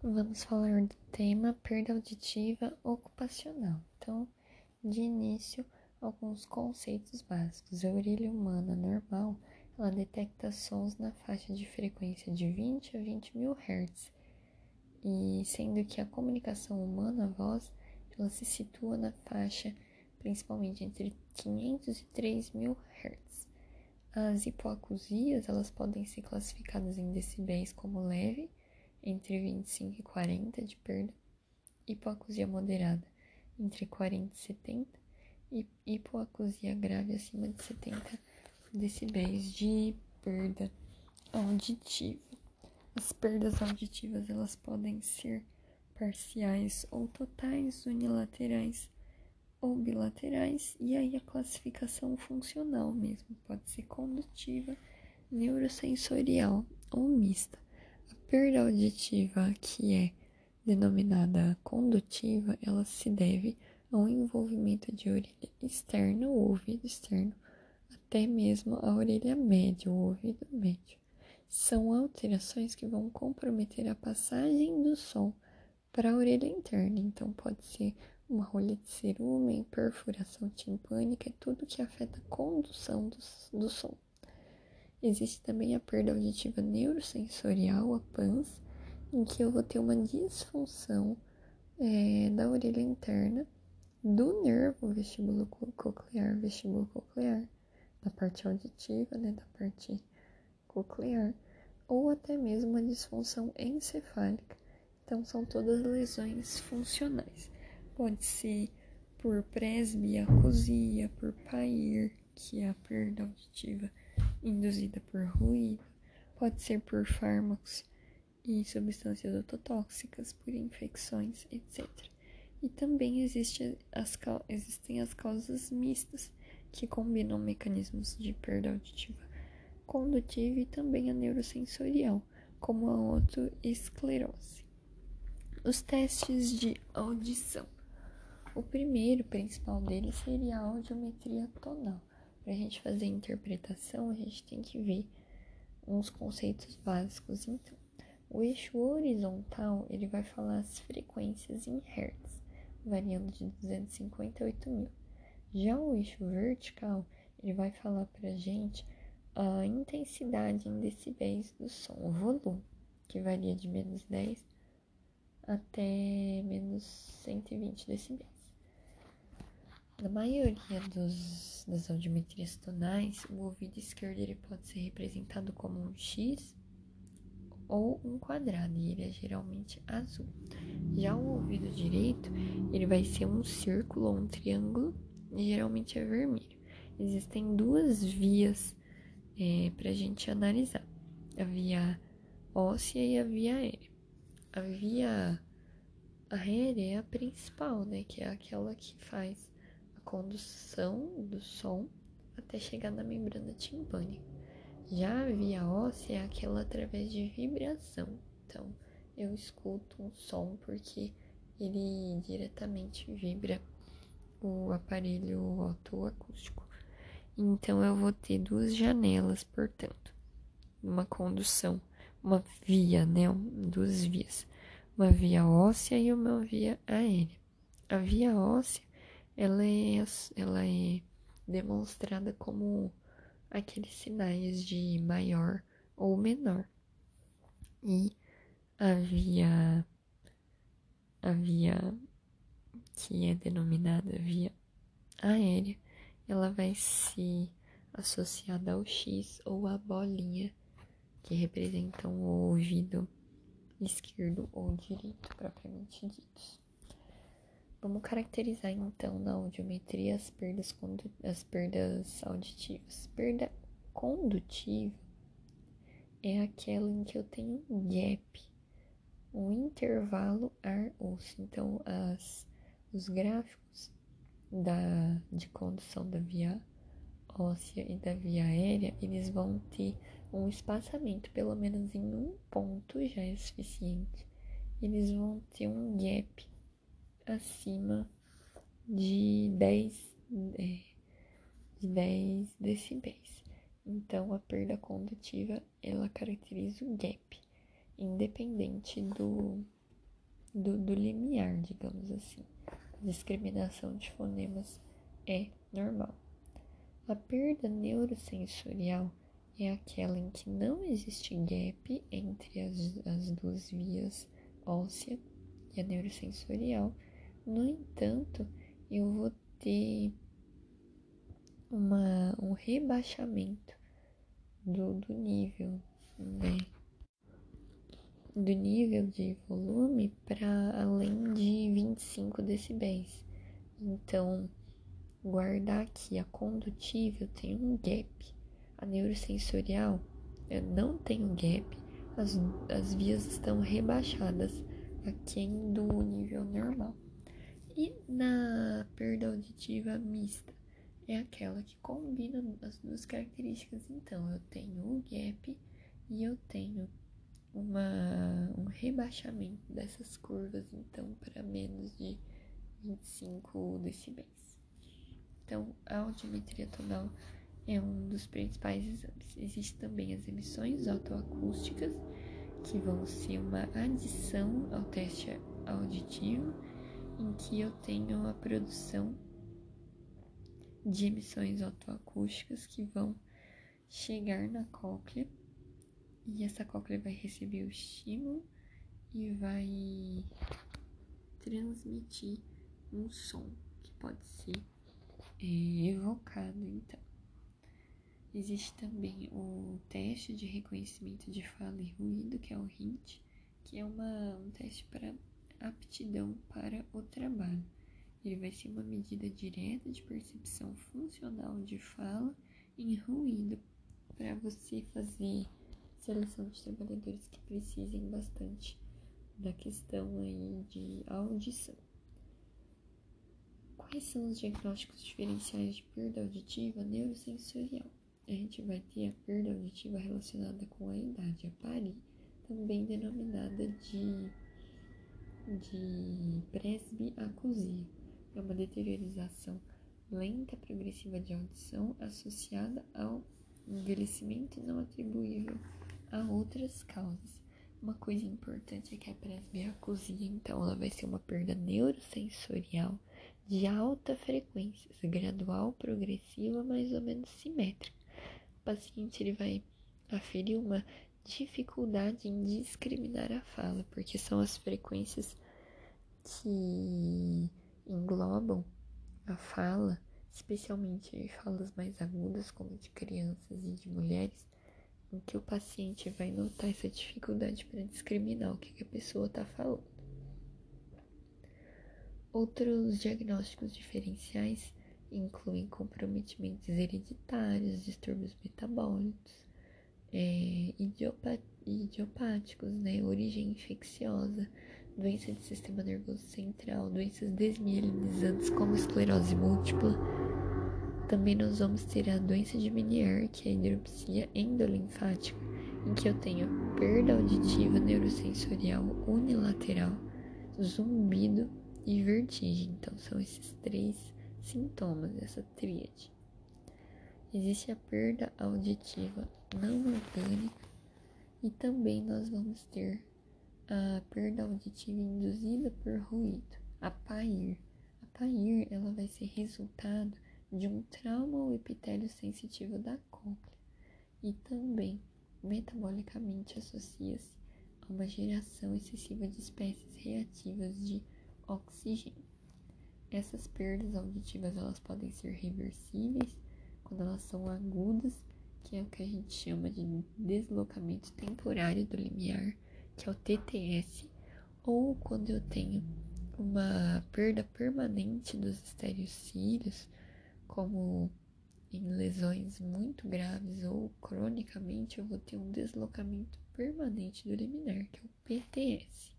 Vamos falar do tema perda auditiva ocupacional. Então, de início, alguns conceitos básicos. A orelha humana normal, ela detecta sons na faixa de frequência de 20 a 20 mil Hz, e sendo que a comunicação humana, a voz, ela se situa na faixa principalmente entre 500 e 3 mil Hz. As hipoacusias, elas podem ser classificadas em decibéis como leve, entre 25 e 40 de perda, hipoacusia moderada entre 40 e 70 e hipoacusia grave acima de 70 decibéis de perda auditiva. As perdas auditivas elas podem ser parciais ou totais, unilaterais ou bilaterais, e aí a classificação funcional mesmo pode ser condutiva, neurosensorial ou mista perda auditiva, que é denominada condutiva, ela se deve ao envolvimento de orelha externa, o ouvido externo, até mesmo a orelha média, o ouvido médio. São alterações que vão comprometer a passagem do som para a orelha interna. Então, pode ser uma rolha de cerumen, perfuração timpânica, é tudo que afeta a condução do, do som. Existe também a perda auditiva neurosensorial, a PANS, em que eu vou ter uma disfunção é, da orelha interna, do nervo vestíbulo coclear, vestíbulo coclear, da parte auditiva, né, da parte coclear, ou até mesmo uma disfunção encefálica. Então, são todas lesões funcionais. Pode ser por presbiacusia, por PAIR, que é a perda auditiva induzida por ruído, pode ser por fármacos e substâncias ototóxicas, por infecções, etc. E também existe as, existem as causas mistas, que combinam mecanismos de perda auditiva condutiva e também a neurosensorial, como a autoesclerose. Os testes de audição. O primeiro principal deles seria a audiometria tonal. Para a gente fazer a interpretação, a gente tem que ver uns conceitos básicos. Então, o eixo horizontal ele vai falar as frequências em Hertz, variando de 250 a 8000. Já o eixo vertical ele vai falar para a gente a intensidade em decibéis do som, o volume, que varia de menos 10 até menos 120 decibéis. Na maioria dos, das audiometrias tonais, o ouvido esquerdo ele pode ser representado como um X ou um quadrado, e ele é geralmente azul. Já o ouvido direito, ele vai ser um círculo ou um triângulo, e geralmente é vermelho. Existem duas vias é, para a gente analisar: a via óssea e a via aérea. A via aérea é a principal, né? Que é aquela que faz condução do som até chegar na membrana timpânica. Já a via óssea é aquela através de vibração. Então, eu escuto um som porque ele diretamente vibra o aparelho otoacústico. Então, eu vou ter duas janelas, portanto, uma condução, uma via, né? Duas vias, uma via óssea e uma via aérea. A via óssea ela é, ela é demonstrada como aqueles sinais de maior ou menor. E a via, a via que é denominada via aérea, ela vai se associada ao X ou à bolinha que representam o ouvido esquerdo ou direito propriamente ditos. Vamos caracterizar então na audiometria as perdas, as perdas auditivas. Perda condutiva é aquela em que eu tenho um gap, um intervalo ar-osso. Então, as, os gráficos da, de condução da via óssea e da via aérea, eles vão ter um espaçamento, pelo menos em um ponto já é suficiente. Eles vão ter um gap acima de 10, é, de 10 decibéis. Então, a perda condutiva, ela caracteriza o gap, independente do, do, do limiar, digamos assim. A discriminação de fonemas é normal. A perda neurosensorial é aquela em que não existe gap entre as, as duas vias óssea e a neurosensorial. No entanto, eu vou ter uma, um rebaixamento do, do nível, né? Do nível de volume para além de 25 decibéis. Então, guardar aqui a condutível tem um gap. A neurosensorial não tem um gap, as, as vias estão rebaixadas aquém do nível normal. E na perda auditiva mista, é aquela que combina as duas características. Então, eu tenho o gap e eu tenho uma, um rebaixamento dessas curvas, então, para menos de 25 decibéis. Então, a audiometria tonal é um dos principais exames. Existem também as emissões autoacústicas, que vão ser uma adição ao teste auditivo em que eu tenho a produção de emissões autoacústicas que vão chegar na cóclea e essa cóclea vai receber o estímulo e vai transmitir um som que pode ser é, evocado então. Existe também o teste de reconhecimento de fala e ruído, que é o HINT, que é uma, um teste para aptidão para o trabalho. Ele vai ser uma medida direta de percepção funcional de fala em ruído para você fazer seleção de trabalhadores que precisem bastante da questão aí de audição. Quais são os diagnósticos diferenciais de perda auditiva neurosensorial? A gente vai ter a perda auditiva relacionada com a idade, a PARI, também denominada de de presbiacusia. É uma deteriorização lenta progressiva de audição associada ao envelhecimento não atribuível a outras causas. Uma coisa importante é que a presbiacusia, então, ela vai ser uma perda neurosensorial de alta frequência, gradual, progressiva, mais ou menos simétrica. O paciente ele vai aferir uma dificuldade em discriminar a fala, porque são as frequências que englobam a fala, especialmente falas mais agudas, como de crianças e de mulheres, em que o paciente vai notar essa dificuldade para discriminar o que, que a pessoa está falando. Outros diagnósticos diferenciais incluem comprometimentos hereditários, distúrbios metabólicos, é, idiopáticos, né, origem infecciosa, doença de sistema nervoso central, doenças desmielinizantes como esclerose múltipla. Também nós vamos ter a doença de Menier, que é a hidropsia endolinfática, em que eu tenho perda auditiva neurosensorial unilateral, zumbido e vertigem. Então são esses três sintomas dessa tríade. Existe a perda auditiva não orgânica e também nós vamos ter a perda auditiva induzida por ruído, a PAIR. A PAIR ela vai ser resultado de um trauma ao epitélio sensitivo da cóclea e também metabolicamente associa-se a uma geração excessiva de espécies reativas de oxigênio. Essas perdas auditivas elas podem ser reversíveis quando elas são agudas, que é o que a gente chama de deslocamento temporário do limiar, que é o TTS, ou quando eu tenho uma perda permanente dos estereocílios, como em lesões muito graves ou cronicamente, eu vou ter um deslocamento permanente do liminar, que é o PTS.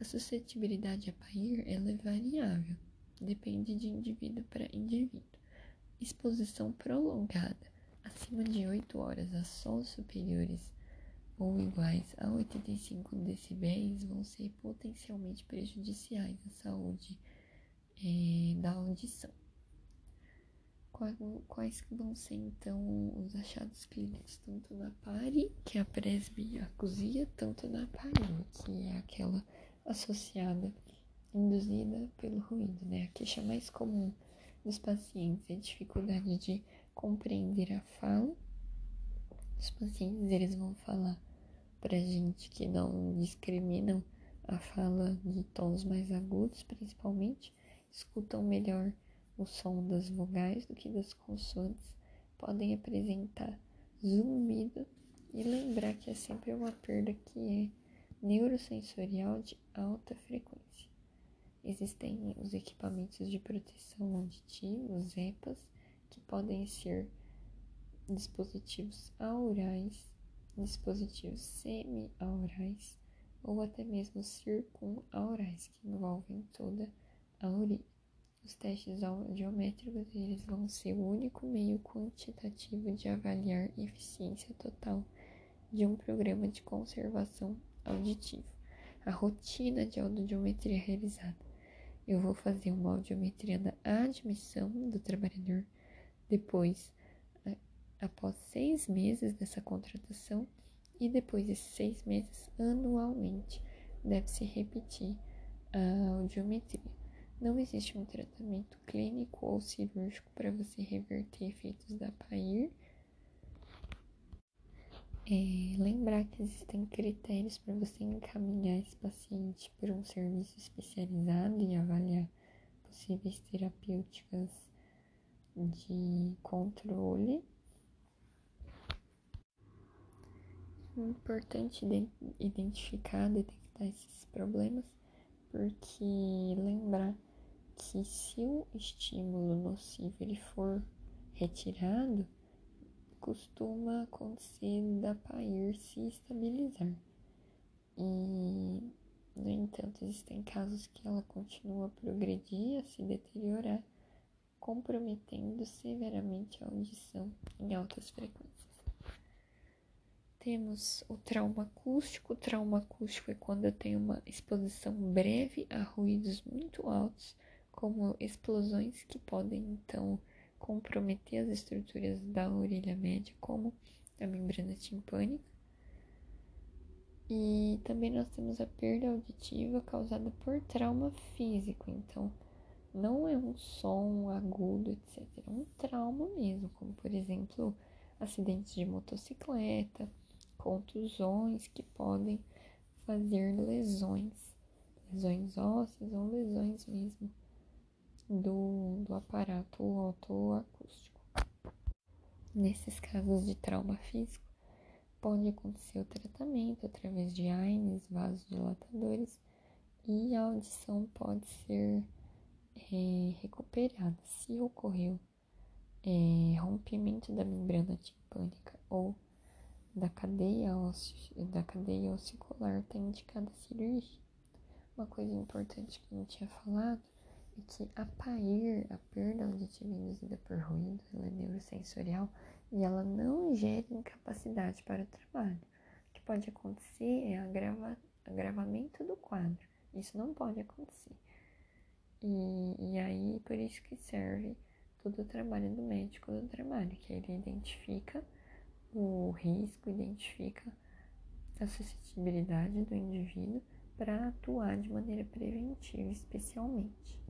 A suscetibilidade a PAIR ela é variável, depende de indivíduo para indivíduo. Exposição prolongada, acima de 8 horas a sons superiores ou iguais a 85 decibéis vão ser potencialmente prejudiciais à saúde é, da audição. Quais vão ser então os achados clínicos, tanto na PARI, que é a presbiacusia, tanto na PARI, que é aquela associada, induzida pelo ruído, né? A queixa mais comum dos pacientes a dificuldade de compreender a fala. Os pacientes, eles vão falar pra gente que não discriminam a fala de tons mais agudos, principalmente, escutam melhor o som das vogais do que das consoantes, podem apresentar zumbido e lembrar que é sempre uma perda que é neurosensorial de alta frequência. Existem os equipamentos de proteção auditiva, os EPAs, que podem ser dispositivos aurais, dispositivos semi-aurais ou até mesmo circunaurais, que envolvem toda a orelha. Os testes audiométricos eles vão ser o único meio quantitativo de avaliar eficiência total de um programa de conservação auditiva. A rotina de audiometria realizada. Eu vou fazer uma audiometria da admissão do trabalhador, depois, após seis meses dessa contratação, e depois desses seis meses, anualmente, deve-se repetir a audiometria. Não existe um tratamento clínico ou cirúrgico para você reverter efeitos da PAIR. É, lembrar que existem critérios para você encaminhar esse paciente para um serviço especializado e avaliar possíveis terapêuticas de controle. É importante identificar, detectar esses problemas, porque lembrar que se o estímulo nocivo ele for retirado, costuma acontecer da PAIR se estabilizar. E, no entanto, existem casos que ela continua a progredir, a se deteriorar, comprometendo severamente a audição em altas frequências. Temos o trauma acústico. O trauma acústico é quando eu tenho uma exposição breve a ruídos muito altos como explosões que podem então comprometer as estruturas da orelha média, como a membrana timpânica. E também nós temos a perda auditiva causada por trauma físico, então não é um som agudo, etc. É um trauma mesmo, como por exemplo acidentes de motocicleta, contusões que podem fazer lesões, lesões ósseas ou lesões mesmo do, do aparato otoacústico. Nesses casos de trauma físico, pode acontecer o tratamento através de AINES, vasodilatadores, e a audição pode ser é, recuperada se ocorreu é, rompimento da membrana timpânica ou da cadeia, da cadeia ossicular, está indicada a cirurgia. Uma coisa importante que eu não tinha falado que a PAIR, a perda auditiva induzida por ruído, ela é neurosensorial e ela não gera incapacidade para o trabalho. O que pode acontecer é agrava, agravamento do quadro. Isso não pode acontecer. E, e aí, por isso que serve todo o trabalho do médico do trabalho, que ele identifica o risco, identifica a suscetibilidade do indivíduo para atuar de maneira preventiva, especialmente.